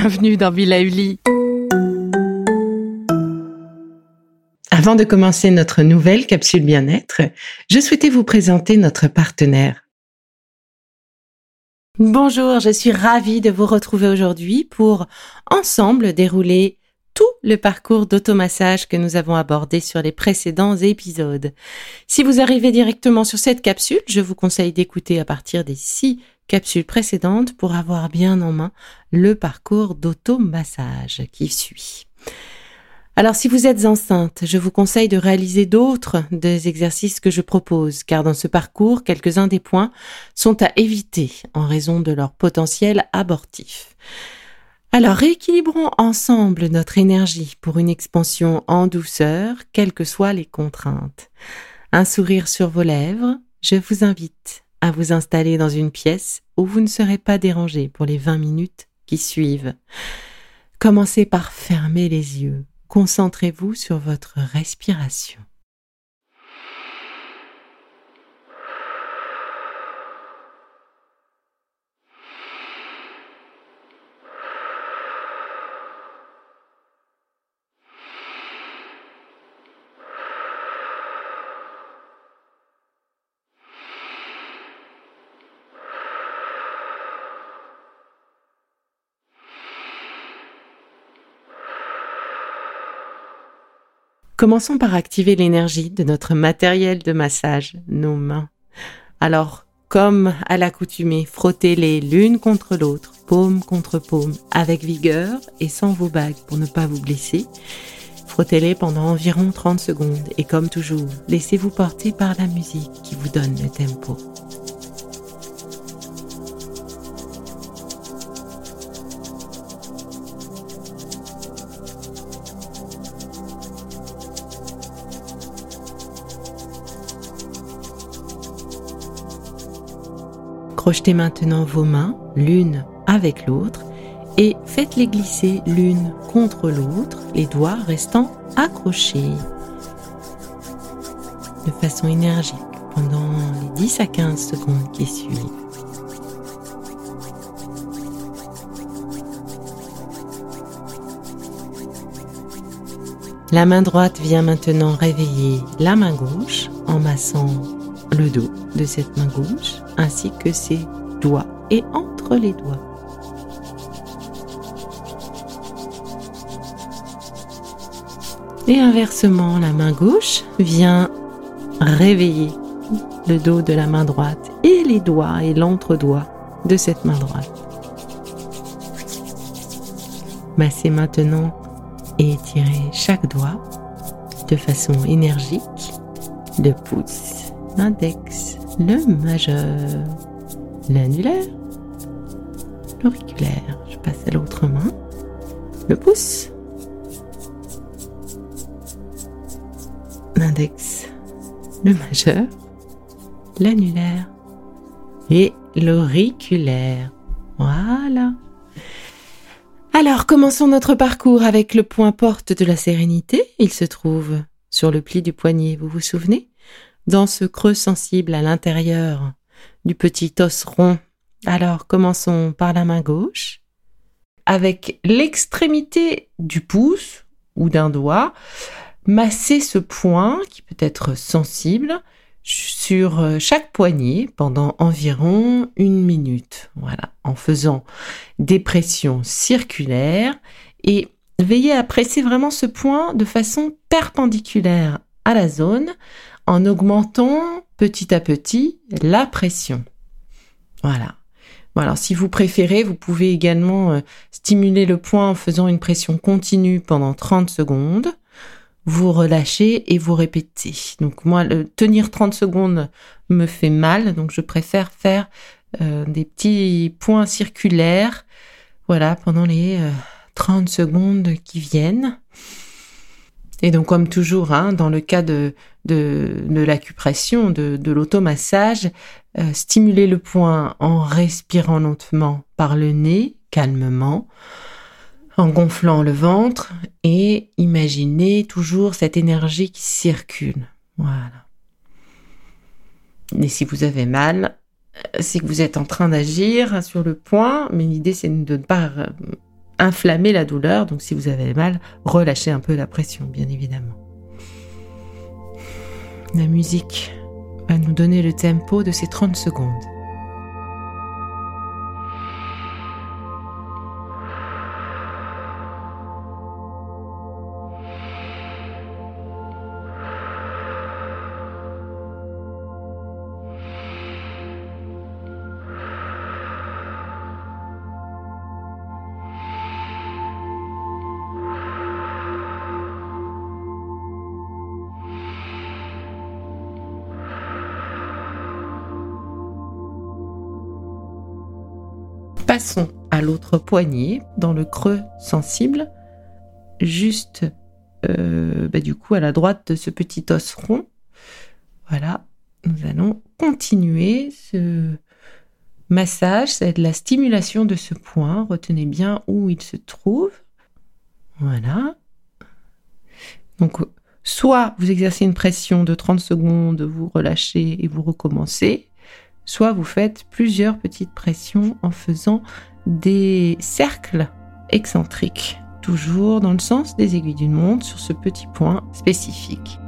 bienvenue dans Villa Uli. Avant de commencer notre nouvelle capsule bien-être, je souhaitais vous présenter notre partenaire. Bonjour, je suis ravie de vous retrouver aujourd'hui pour ensemble dérouler tout le parcours d'automassage que nous avons abordé sur les précédents épisodes. Si vous arrivez directement sur cette capsule, je vous conseille d'écouter à partir des six capsules précédentes pour avoir bien en main le parcours d'automassage qui suit. Alors si vous êtes enceinte, je vous conseille de réaliser d'autres des exercices que je propose, car dans ce parcours, quelques-uns des points sont à éviter en raison de leur potentiel abortif. Alors rééquilibrons ensemble notre énergie pour une expansion en douceur, quelles que soient les contraintes. Un sourire sur vos lèvres, je vous invite à vous installer dans une pièce où vous ne serez pas dérangé pour les 20 minutes qui suivent. Commencez par fermer les yeux Concentrez-vous sur votre respiration. Commençons par activer l'énergie de notre matériel de massage, nos mains. Alors, comme à l'accoutumée, frottez-les l'une contre l'autre, paume contre paume, avec vigueur et sans vos bagues pour ne pas vous blesser. Frottez-les pendant environ 30 secondes et comme toujours, laissez-vous porter par la musique qui vous donne le tempo. Projetez maintenant vos mains l'une avec l'autre et faites-les glisser l'une contre l'autre, les doigts restant accrochés de façon énergique pendant les 10 à 15 secondes qui suivent. La main droite vient maintenant réveiller la main gauche en massant le dos de cette main gauche ainsi que ses doigts et entre les doigts. Et inversement, la main gauche vient réveiller le dos de la main droite et les doigts et l'entre-doigt de cette main droite. Massez maintenant et étirez chaque doigt de façon énergique, le pouce, l'index, le majeur, l'annulaire, l'auriculaire. Je passe à l'autre main, le pouce, l'index, le majeur, l'annulaire et l'auriculaire. Voilà. Alors, commençons notre parcours avec le point porte de la sérénité. Il se trouve sur le pli du poignet, vous vous souvenez? Dans ce creux sensible à l'intérieur du petit os rond. Alors commençons par la main gauche. Avec l'extrémité du pouce ou d'un doigt, massez ce point qui peut être sensible sur euh, chaque poignet pendant environ une minute. Voilà, en faisant des pressions circulaires et veillez à presser vraiment ce point de façon perpendiculaire à la zone en augmentant petit à petit la pression. Voilà. si vous préférez, vous pouvez également euh, stimuler le point en faisant une pression continue pendant 30 secondes. Vous relâchez et vous répétez. Donc moi, tenir 30 secondes me fait mal, donc je préfère faire euh, des petits points circulaires, voilà, pendant les 30 euh, secondes qui viennent. Et donc, comme toujours, hein, dans le cas de, de, de l'acupression, de, de l'automassage, euh, stimuler le point en respirant lentement par le nez, calmement, en gonflant le ventre et imaginez toujours cette énergie qui circule. Voilà. Et si vous avez mal, c'est que vous êtes en train d'agir sur le point, mais l'idée c'est de ne pas inflammer la douleur. Donc si vous avez mal, relâchez un peu la pression, bien évidemment. La musique va nous donner le tempo de ces 30 secondes. Passons à l'autre poignet, dans le creux sensible, juste euh, bah, du coup à la droite de ce petit os rond. Voilà, nous allons continuer ce massage, c'est de la stimulation de ce point. Retenez bien où il se trouve. Voilà. Donc, soit vous exercez une pression de 30 secondes, vous relâchez et vous recommencez, soit vous faites plusieurs petites pressions en faisant des cercles excentriques, toujours dans le sens des aiguilles d'une montre sur ce petit point spécifique.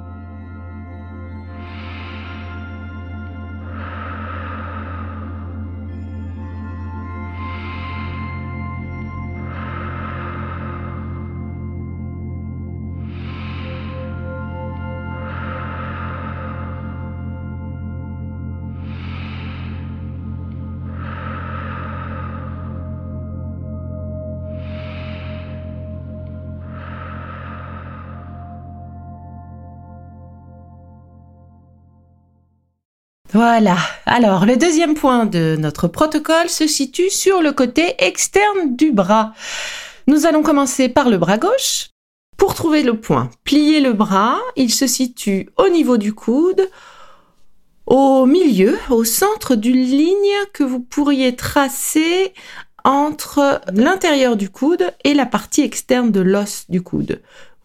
Voilà. Alors, le deuxième point de notre protocole se situe sur le côté externe du bras. Nous allons commencer par le bras gauche. Pour trouver le point, pliez le bras. Il se situe au niveau du coude, au milieu, au centre d'une ligne que vous pourriez tracer entre l'intérieur du coude et la partie externe de l'os du coude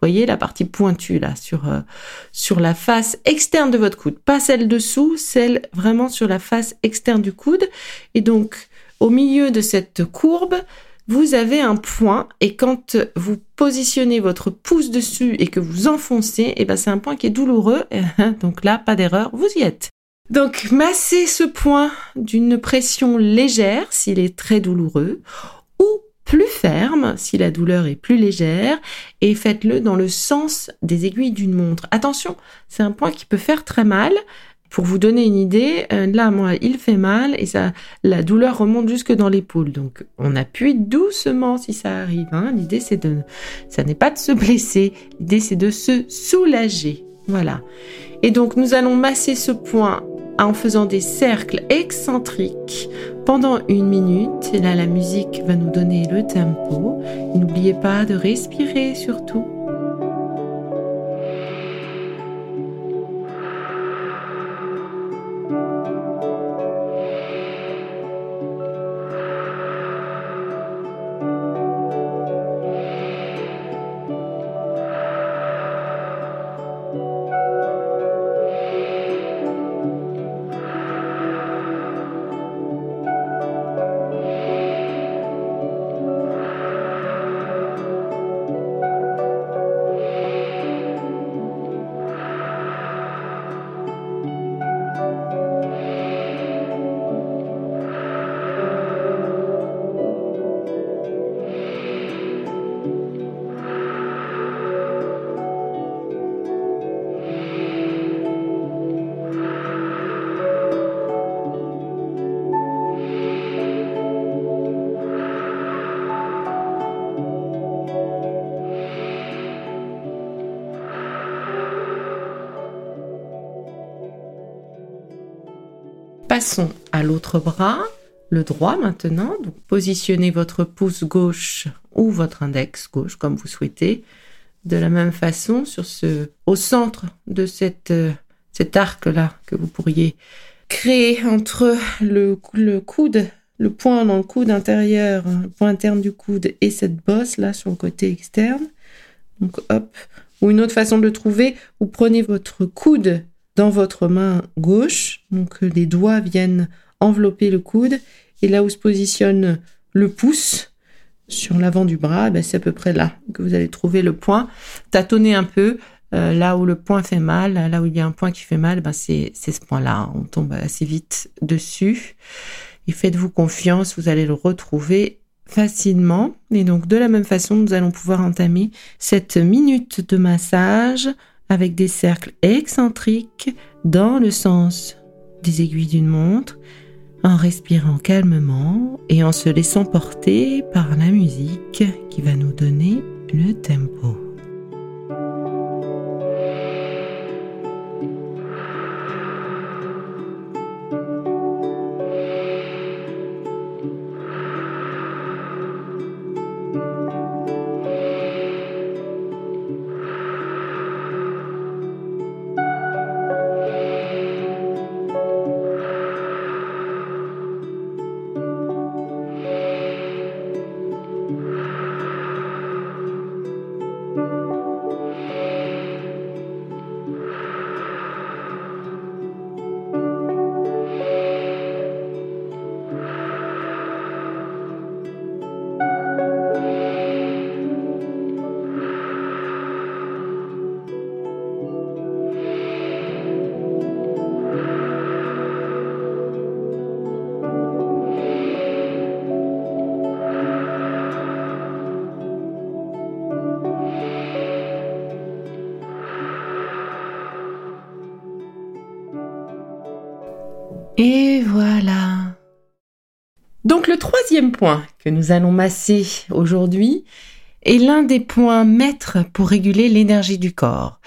voyez la partie pointue là sur euh, sur la face externe de votre coude, pas celle dessous, celle vraiment sur la face externe du coude. Et donc au milieu de cette courbe, vous avez un point et quand vous positionnez votre pouce dessus et que vous enfoncez, et eh ben c'est un point qui est douloureux. Donc là, pas d'erreur, vous y êtes. Donc massez ce point d'une pression légère s'il est très douloureux ou plus ferme si la douleur est plus légère et faites-le dans le sens des aiguilles d'une montre. Attention, c'est un point qui peut faire très mal. Pour vous donner une idée, euh, là, moi, il fait mal et ça, la douleur remonte jusque dans l'épaule. Donc, on appuie doucement si ça arrive. Hein. L'idée, c'est de, ça n'est pas de se blesser. L'idée, c'est de se soulager. Voilà. Et donc, nous allons masser ce point en faisant des cercles excentriques pendant une minute. Et là, la musique va nous donner le tempo. N'oubliez pas de respirer surtout. Passons à l'autre bras, le droit maintenant. Donc positionnez votre pouce gauche ou votre index gauche comme vous souhaitez. De la même façon, sur ce, au centre de cette, euh, cet arc-là que vous pourriez créer entre le, le coude, le point dans le coude intérieur, le point interne du coude et cette bosse là sur le côté externe. Donc hop. Ou une autre façon de le trouver, vous prenez votre coude dans votre main gauche. Donc les doigts viennent envelopper le coude. Et là où se positionne le pouce, sur l'avant du bras, ben, c'est à peu près là que vous allez trouver le point. Tâtonnez un peu. Euh, là où le point fait mal, là où il y a un point qui fait mal, ben c'est ce point-là. On tombe assez vite dessus. Et faites-vous confiance, vous allez le retrouver facilement. Et donc de la même façon, nous allons pouvoir entamer cette minute de massage avec des cercles excentriques dans le sens des aiguilles d'une montre en respirant calmement et en se laissant porter par la musique qui va nous donner le tempo. Troisième point que nous allons masser aujourd'hui est l'un des points maîtres pour réguler l'énergie du corps.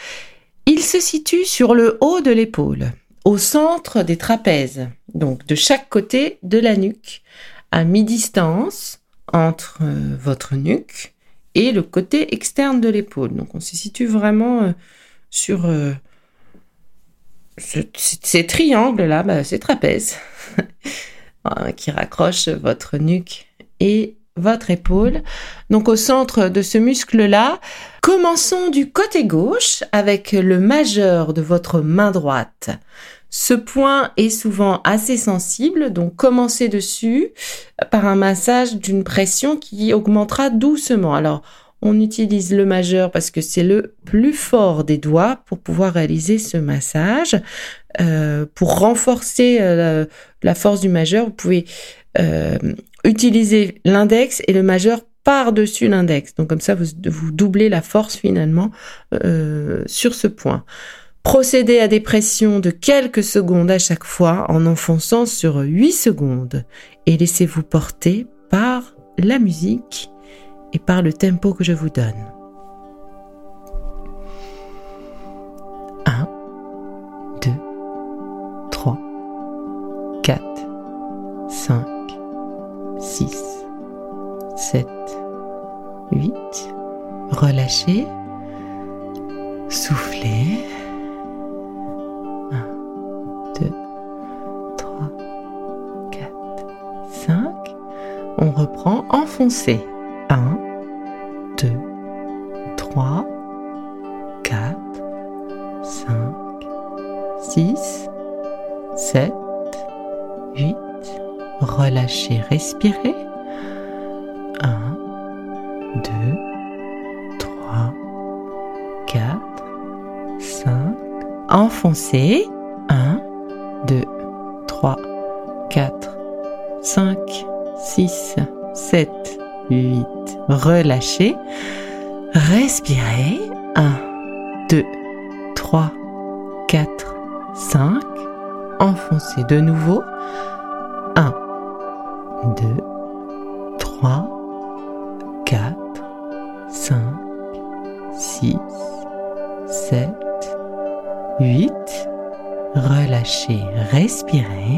Il se situe sur le haut de l'épaule, au centre des trapèzes, donc de chaque côté de la nuque, à mi-distance entre euh, votre nuque et le côté externe de l'épaule. Donc on se situe vraiment euh, sur euh, ces triangles-là, bah, ces trapèzes hein, qui raccrochent votre nuque et votre épaule. Donc au centre de ce muscle-là, commençons du côté gauche avec le majeur de votre main droite. Ce point est souvent assez sensible, donc commencez dessus par un massage d'une pression qui augmentera doucement. Alors, on utilise le majeur parce que c'est le plus fort des doigts pour pouvoir réaliser ce massage. Euh, pour renforcer euh, la, force du majeur, vous pouvez euh, utiliser l'index et le majeur par-dessus l'index. Donc comme ça, vous, vous, doublez la force finalement sur ce point. Procédez à des pressions de quelques secondes à chaque fois en enfonçant sur 8 secondes et laissez-vous porter par la musique et par le tempo que je vous donne. 1, 2, 3, 4, 5, 6, 7, 8. Relâchez. Soufflez. 1, 2, 3, 4, 5. On reprend. Enfoncez. 1, 2, 3, 4, 5, 6, 7, 8. Relâchez, respirez. 1, 2, 3, 4, 5. Enfoncez. 1, 2, 3, 4, 5, 6, 7, 8. Relâchez. Respirez. 1, 2, 3, 4, 5. Enfoncez de nouveau. 1, 2, 3, 4, 5, 6, 7, 8. Relâchez, respirez.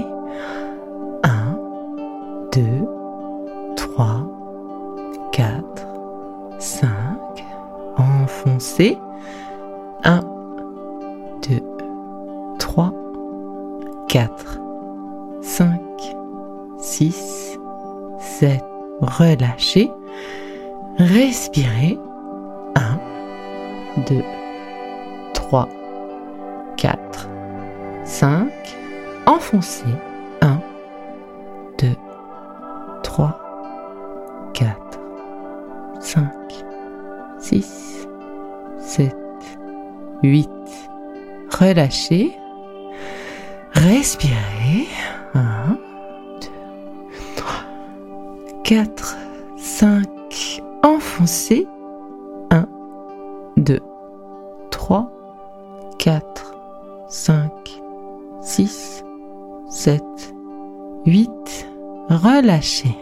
Enfoncez. 1, 2, 3, 4, 6, 7, 8. Relâchez. Respirez. 1, 2, 3, 4, 5. Enfoncez. 1, 2, 3, 4, 5, 6, 7, 8. Relâchez.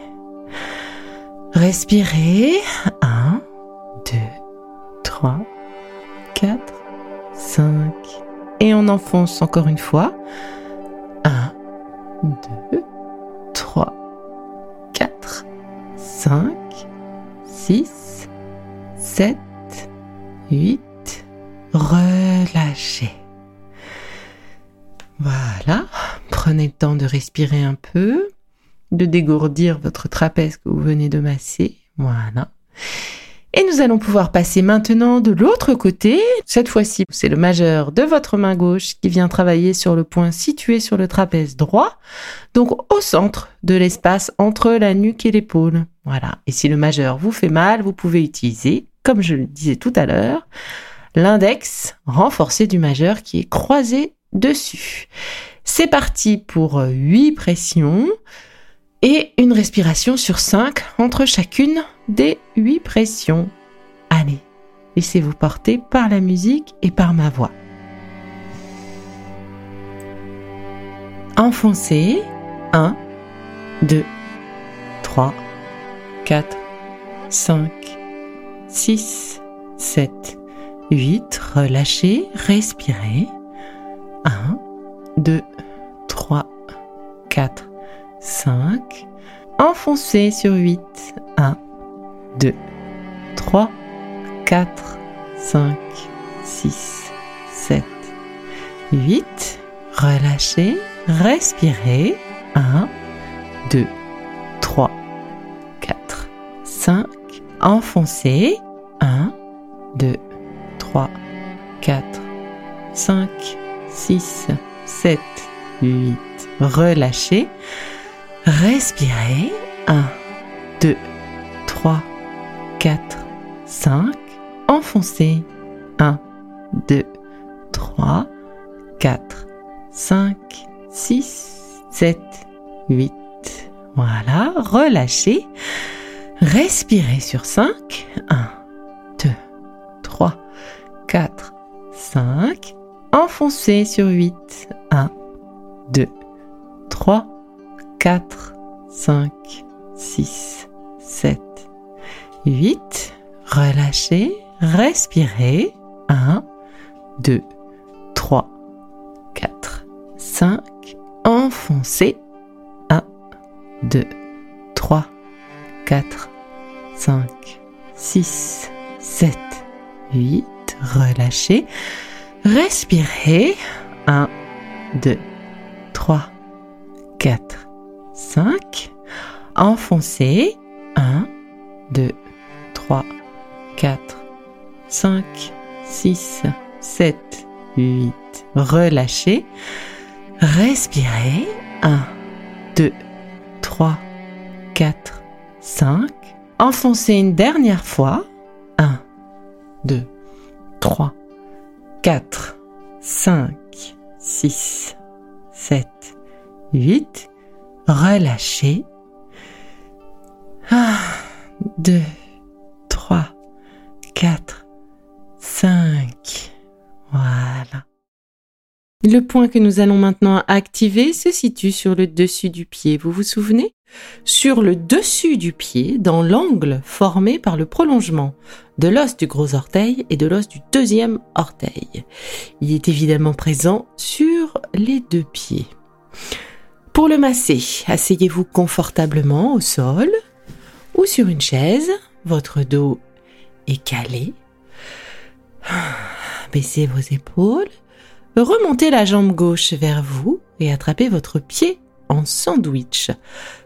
Respirez. 1, 2, 3, 4, 5. Et on enfonce encore une fois. Respirer un peu, de dégourdir votre trapèze que vous venez de masser. Voilà. Et nous allons pouvoir passer maintenant de l'autre côté. Cette fois-ci, c'est le majeur de votre main gauche qui vient travailler sur le point situé sur le trapèze droit, donc au centre de l'espace entre la nuque et l'épaule. Voilà. Et si le majeur vous fait mal, vous pouvez utiliser, comme je le disais tout à l'heure, l'index renforcé du majeur qui est croisé dessus. C'est parti pour 8 pressions et une respiration sur 5 entre chacune des 8 pressions. Allez, laissez-vous porter par la musique et par ma voix. Enfoncez 1, 2, 3, 4, 5, 6, 7, 8. Relâchez, respirez. 1, 2, 3, 4, 5. Enfoncez sur 8. 1, 2, 3, 4, 5, 6, 7, 8. Relâchez, respirez. 1, 2, 3, 4, 5. Enfoncez. 1, 2, 3, 4, 5, 6, 7, 8. Relâchez. Respirez. 1, 2, 3, 4, 5. Enfoncez. 1, 2, 3, 4, 5, 6, 7, 8. Voilà. Relâchez. Respirez sur 5. 1, 2, 3, 4, 5. Enfoncez sur 8. 1, 2, 3, 4, 5, 6, 7, 8. Relâchez, respirez. 1, 2, 3, 4, 5. Enfoncez. 1, 2, 3, 4, 5, 6, 7, 8. Relâchez. Respirez. 1, 2, 3, 4, 5. Enfoncez. 1, 2, 3, 4, 5, 6, 7, 8. Relâchez. Respirez. 1, 2, 3, 4, 5. Enfoncez une dernière fois. 1, 2, 3, 4, 5, 6, 7, 8. Relâchez. 1, 2, 3, 4, 5. Voilà. Le point que nous allons maintenant activer se situe sur le dessus du pied. Vous vous souvenez? Sur le dessus du pied, dans l'angle formé par le prolongement de l'os du gros orteil et de l'os du deuxième orteil. Il est évidemment présent sur les deux pieds. Pour le masser, asseyez-vous confortablement au sol ou sur une chaise. Votre dos est calé. Baissez vos épaules remontez la jambe gauche vers vous et attrapez votre pied en sandwich,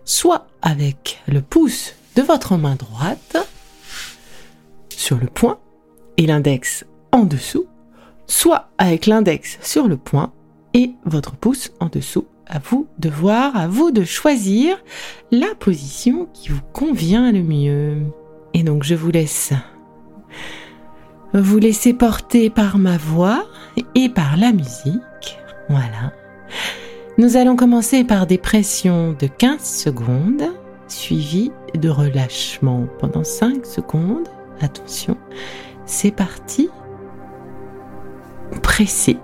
soit avec le pouce de votre main droite sur le point et l'index en dessous, soit avec l'index sur le point et votre pouce en dessous. À vous de voir, à vous de choisir la position qui vous convient le mieux. Et donc je vous laisse vous laissez porter par ma voix et par la musique. Voilà. Nous allons commencer par des pressions de 15 secondes, suivies de relâchement pendant 5 secondes. Attention, c'est parti. Pressez.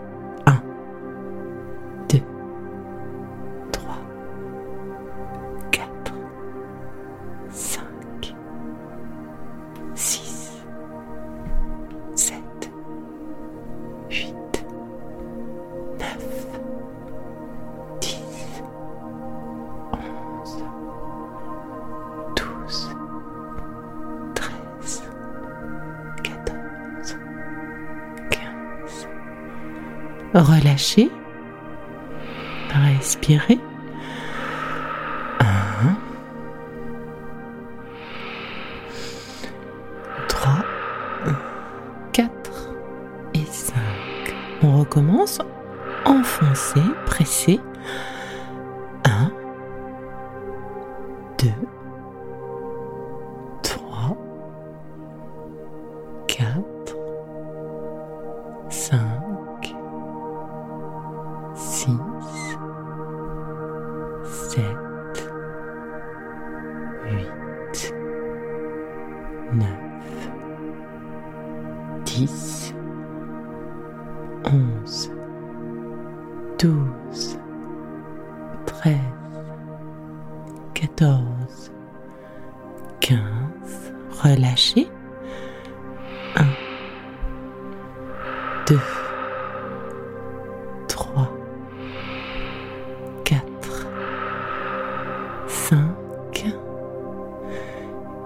Relâchez. Respirez.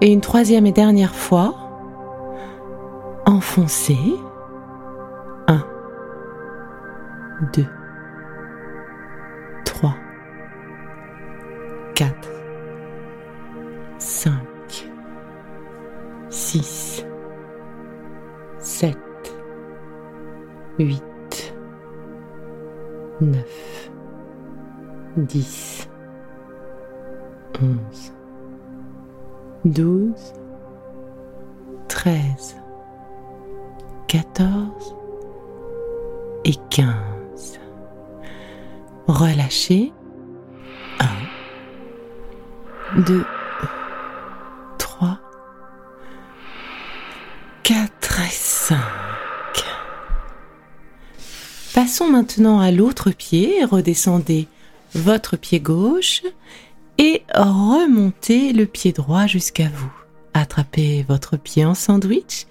Et une troisième et dernière fois. Enfoncez. L'autre pied. Redescendez votre pied gauche et remontez le pied droit jusqu'à vous. Attrapez votre pied en sandwich,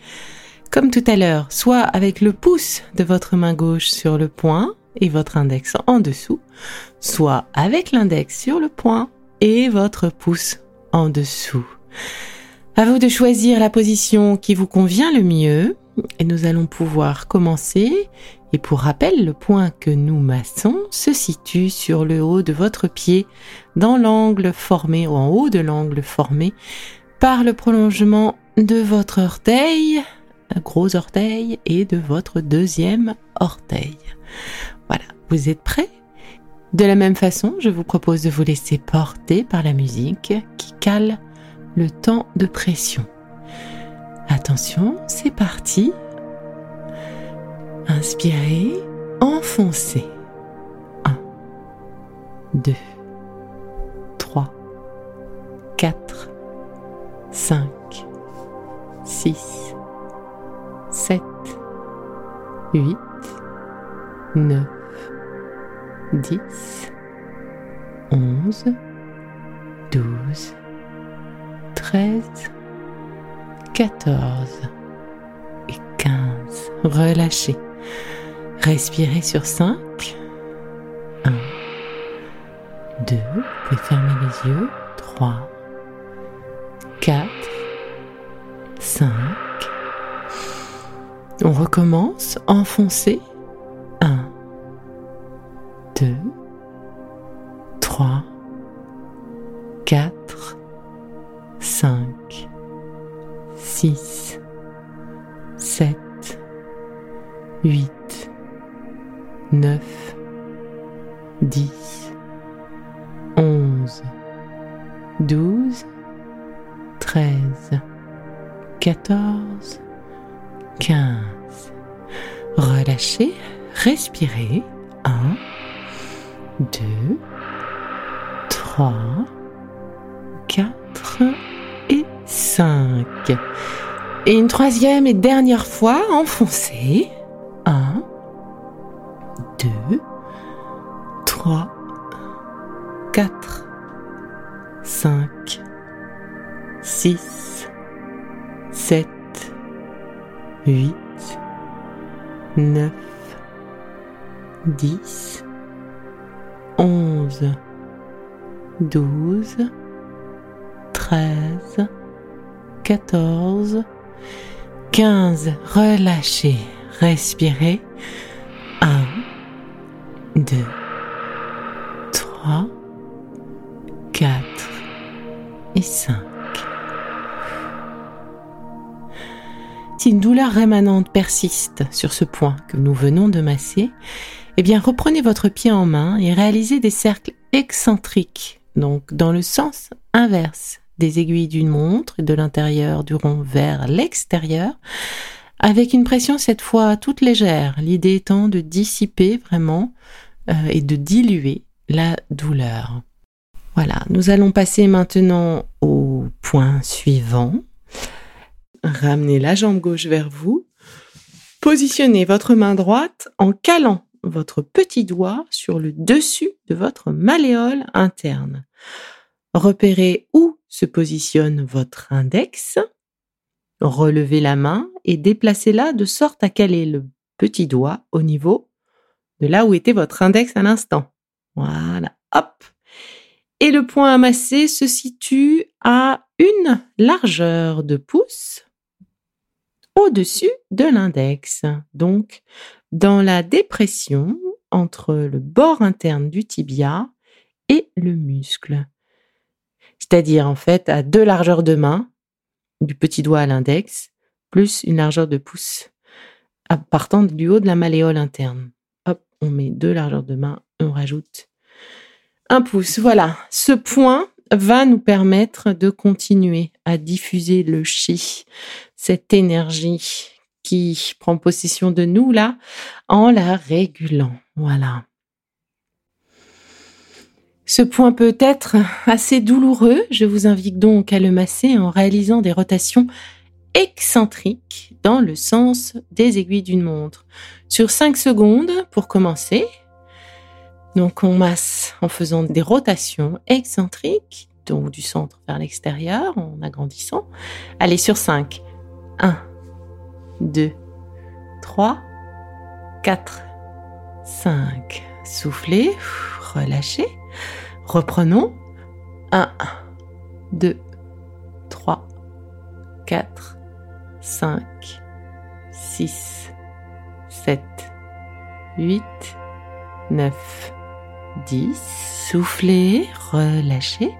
comme tout à l'heure, soit avec le pouce de votre main gauche sur le poing et votre index en dessous, soit avec l'index sur le poing et votre pouce en dessous. À vous de choisir la position qui vous convient le mieux et nous allons pouvoir commencer. Et pour rappel, le point que nous massons se situe sur le haut de votre pied, dans l'angle formé ou en haut de l'angle formé par le prolongement de votre orteil, gros orteil, et de votre deuxième orteil. Voilà, vous êtes prêts? De la même façon, je vous propose de vous laisser porter par la musique qui cale le temps de pression. Attention, c'est parti. Inspirez, enfoncez. 1, 2, 3, 4, 5, 6, 7, 8, 9, 10, 11, 12, 13, 14 et 15. Relâchez. Respirez sur 5. 1, 2, vous pouvez fermer les yeux. 3, 4, 5. On recommence. Enfoncez. 1, 2, 3, 4, troisième et dernière fois, enfoncez. Un, deux, trois, quatre, cinq, six, sept, huit, neuf, dix, onze, douze, treize, quatorze, quinze. Relâchez, respirez. Un, deux, trois, quatre et cinq. Si une douleur rémanente persiste sur ce point que nous venons de masser, eh bien reprenez votre pied en main et réalisez des cercles excentriques, donc dans le sens inverse aiguilles d'une montre et de l'intérieur du rond vers l'extérieur, avec une pression cette fois toute légère, l'idée étant de dissiper vraiment euh, et de diluer la douleur. Voilà, nous allons passer maintenant au point suivant. Ramenez la jambe gauche vers vous. Positionnez votre main droite en calant votre petit doigt sur le dessus de votre malléole interne. Repérez où se positionne votre index. Relevez la main et déplacez-la de sorte à caler le petit doigt au niveau de là où était votre index à l'instant. Voilà, hop. Et le point amassé se situe à une largeur de pouce au-dessus de l'index. Donc, dans la dépression entre le bord interne du tibia et le muscle. C'est-à-dire, en fait, à deux largeurs de main, du petit doigt à l'index, plus une largeur de pouce, partant du haut de la malléole interne. Hop, on met deux largeurs de main, on rajoute un pouce. Voilà, ce point va nous permettre de continuer à diffuser le chi, cette énergie qui prend possession de nous là, en la régulant. Voilà. Ce point peut être assez douloureux. Je vous invite donc à le masser en réalisant des rotations excentriques dans le sens des aiguilles d'une montre. Sur 5 secondes pour commencer. Donc on masse en faisant des rotations excentriques, donc du centre vers l'extérieur, en agrandissant. Allez sur 5. 1, 2, 3, 4, 5. Soufflez, relâchez. Reprenons. 1, 2, 3, 4, 5, 6, 7, 8, 9, 10. Soufflez, relâchez.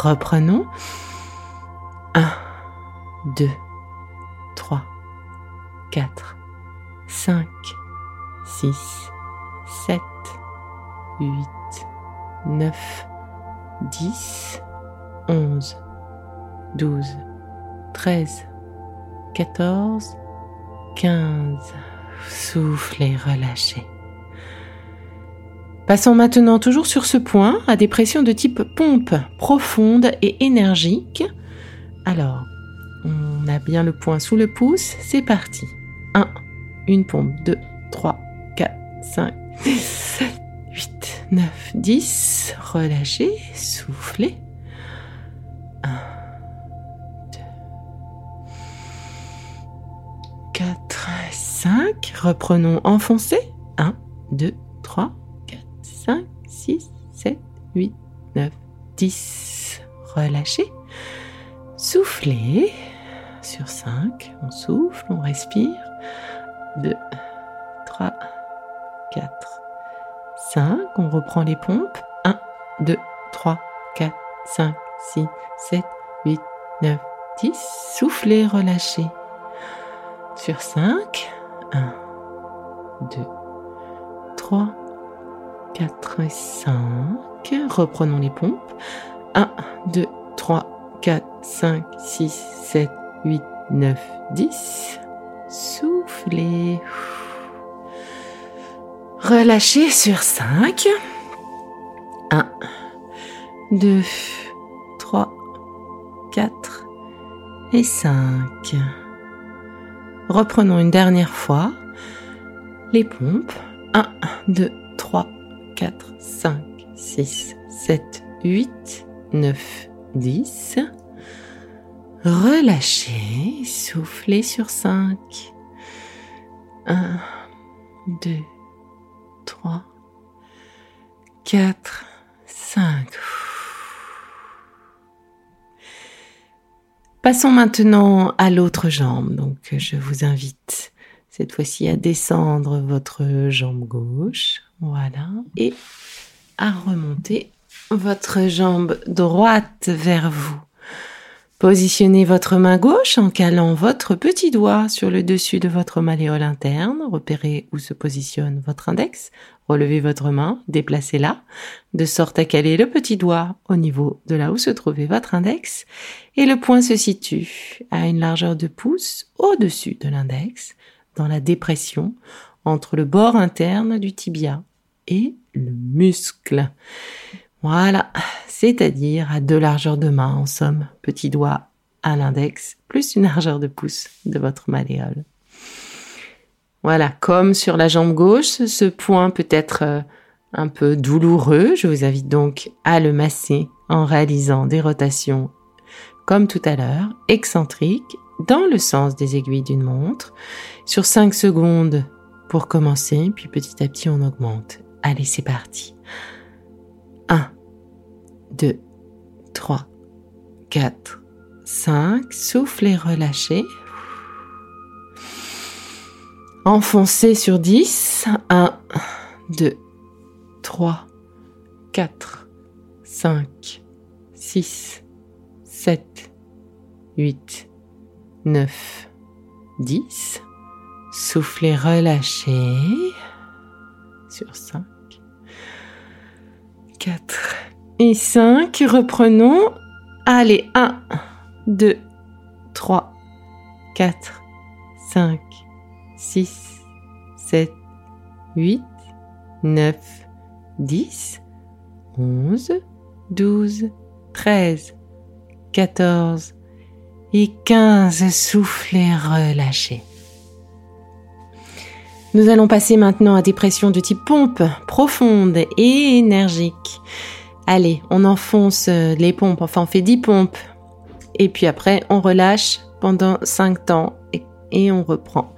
Reprenons. 1, 2, 3, 4, 5, 6, 7, 8, 9, 10, 11, 12, 13, 14, 15. Soufflez, relâchez. Passons maintenant toujours sur ce point à des pressions de type pompe profonde et énergique. Alors, on a bien le point sous le pouce, c'est parti. 1, une pompe, 2, 3, 4, 5, 6, 7, 8, 9, 10. Relâchez, soufflez. 1, 2, 4, 5. Reprenons, enfoncez. 1, 2, 3, 5, 6, 7, 8, 9, 10. Relâchez. Soufflez. Sur 5, on souffle, on respire. 2, 3, 4, 5. On reprend les pompes. 1, 2, 3, 4, 5, 6, 7, 8, 9, 10. Soufflez, relâchez. Sur 5, 1, 2, 3, 4 et 5. Reprenons les pompes. 1, 2, 3, 4, 5, 6, 7, 8, 9, 10. Soufflez. Relâchez sur 5. 1, 2, 3, 4 et 5. Reprenons une dernière fois les pompes. 1, 2, 3, 4, 5, 6, 7, 8, 9, 10. Relâchez, soufflez sur 5. 1, 2, 3, 4, 5. Passons maintenant à l'autre jambe. Donc, je vous invite cette fois-ci à descendre votre jambe gauche. Voilà. Et à remonter votre jambe droite vers vous. Positionnez votre main gauche en calant votre petit doigt sur le dessus de votre malléole interne. Repérez où se positionne votre index. Relevez votre main, déplacez-la, de sorte à caler le petit doigt au niveau de là où se trouvait votre index. Et le point se situe à une largeur de pouce au-dessus de l'index, dans la dépression entre le bord interne du tibia et le muscle. Voilà, c'est-à-dire à deux largeurs de main en somme, petit doigt à l'index, plus une largeur de pouce de votre malléole. Voilà, comme sur la jambe gauche, ce point peut être euh, un peu douloureux. Je vous invite donc à le masser en réalisant des rotations comme tout à l'heure, excentriques, dans le sens des aiguilles d'une montre, sur 5 secondes pour commencer, puis petit à petit on augmente. Allez, c'est parti. 1, 2, 3, 4, 5. Soufflez, relâchez. Enfoncez sur 10. 1, 2, 3, 4, 5, 6, 7, 8, 9, 10. Soufflez, relâchez sur 5, 4 et 5. Reprenons. Allez, 1, 2, 3, 4, 5, 6, 7, 8, 9, 10, 11, 12, 13, 14 et 15. Soufflez, relâchez. Nous allons passer maintenant à des pressions de type pompe, profonde et énergique. Allez, on enfonce euh, les pompes, enfin on fait 10 pompes. Et puis après, on relâche pendant 5 temps et, on reprend.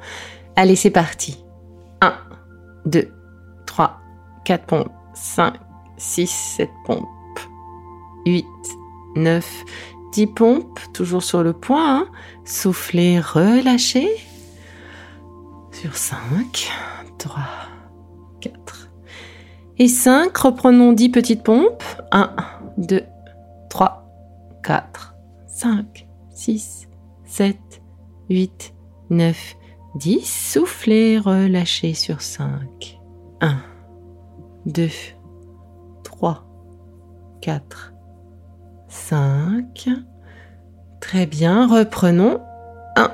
Allez, c'est parti. 1, 2, 3, 4 pompes, 5, 6, 7 pompes, 8, 9, 10 pompes, toujours sur le point. Hein. Soufflez, relâchez sur 5, 3, 4 et 5. Reprenons 10 petites pompes. 1, 2, 3, 4, 5, 6, 7, 8, 9, 10. Soufflez, relâchez sur 5. 1, 2, 3, 4, 5. Très bien, reprenons. 1,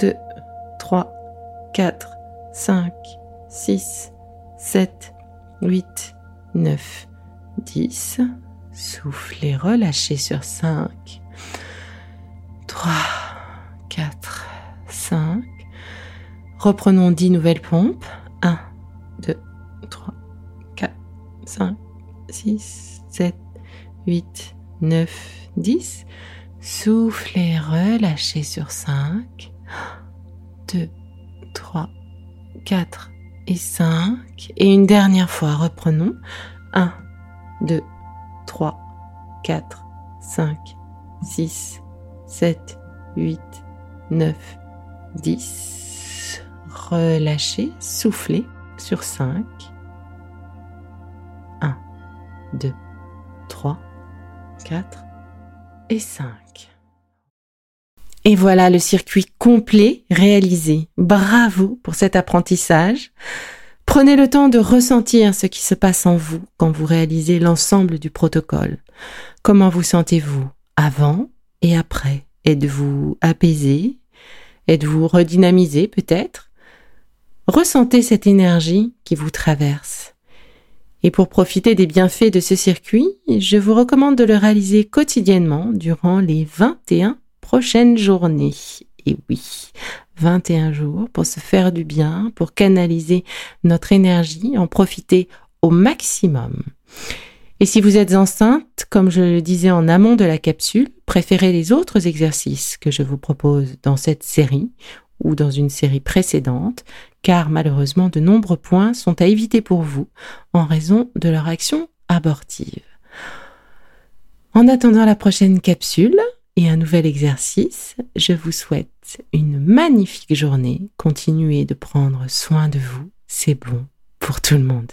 2, 3, 4, 5, 6, 7, 8, 9, 10. Soufflez, relâchez sur 5, 3, 4, 5. Reprenons 10 nouvelles pompes. 1, 2, 3, 4, 5, 6, 7, 8, 9, 10. Soufflez, relâchez sur 5, 2, 3, 4 et 5. Et une dernière fois, reprenons. 1, 2, 3, 4, 5, 6, 7, 8, 9, 10. Relâchez, soufflez sur 5. 1, 2, 3, 4 et 5. Et voilà le circuit complet réalisé. Bravo pour cet apprentissage. Prenez le temps de ressentir ce qui se passe en vous quand vous réalisez l'ensemble du protocole. Comment vous sentez-vous avant et après? Êtes-vous apaisé, Êtes-vous redynamisé peut-être? Ressentez cette énergie qui vous traverse. Et pour profiter des bienfaits de ce circuit, je vous recommande de le réaliser quotidiennement durant les 21 prochaines journées. Et oui, 21 jours pour se faire du bien, pour canaliser notre énergie, en profiter au maximum. Et si vous êtes enceinte, comme je le disais en amont de la capsule, préférez les autres exercices que je vous propose dans cette série ou dans une série précédente, car malheureusement de nombreux points sont à éviter pour vous en raison de leur action abortive. En attendant la prochaine capsule et un nouvel exercice, je vous souhaite une magnifique journée. Continuez de prendre soin de vous, c'est bon pour tout le monde.